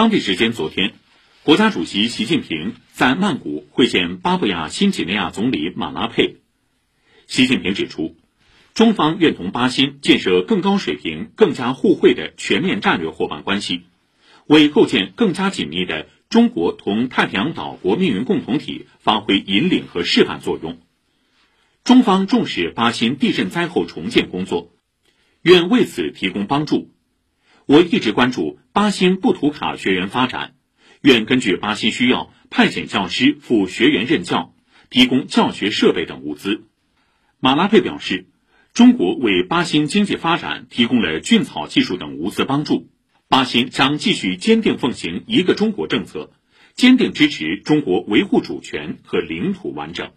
当地时间昨天，国家主席习近平在曼谷会见巴布亚新几内亚总理马拉佩。习近平指出，中方愿同巴新建设更高水平、更加互惠的全面战略伙伴关系，为构建更加紧密的中国同太平洋岛国命运共同体发挥引领和示范作用。中方重视巴新地震灾后重建工作，愿为此提供帮助。我一直关注巴新布图卡学员发展，愿根据巴新需要派遣教师赴学员任教，提供教学设备等物资。马拉佩表示，中国为巴新经济发展提供了菌草技术等物资帮助，巴新将继续坚定奉行一个中国政策，坚定支持中国维护主权和领土完整。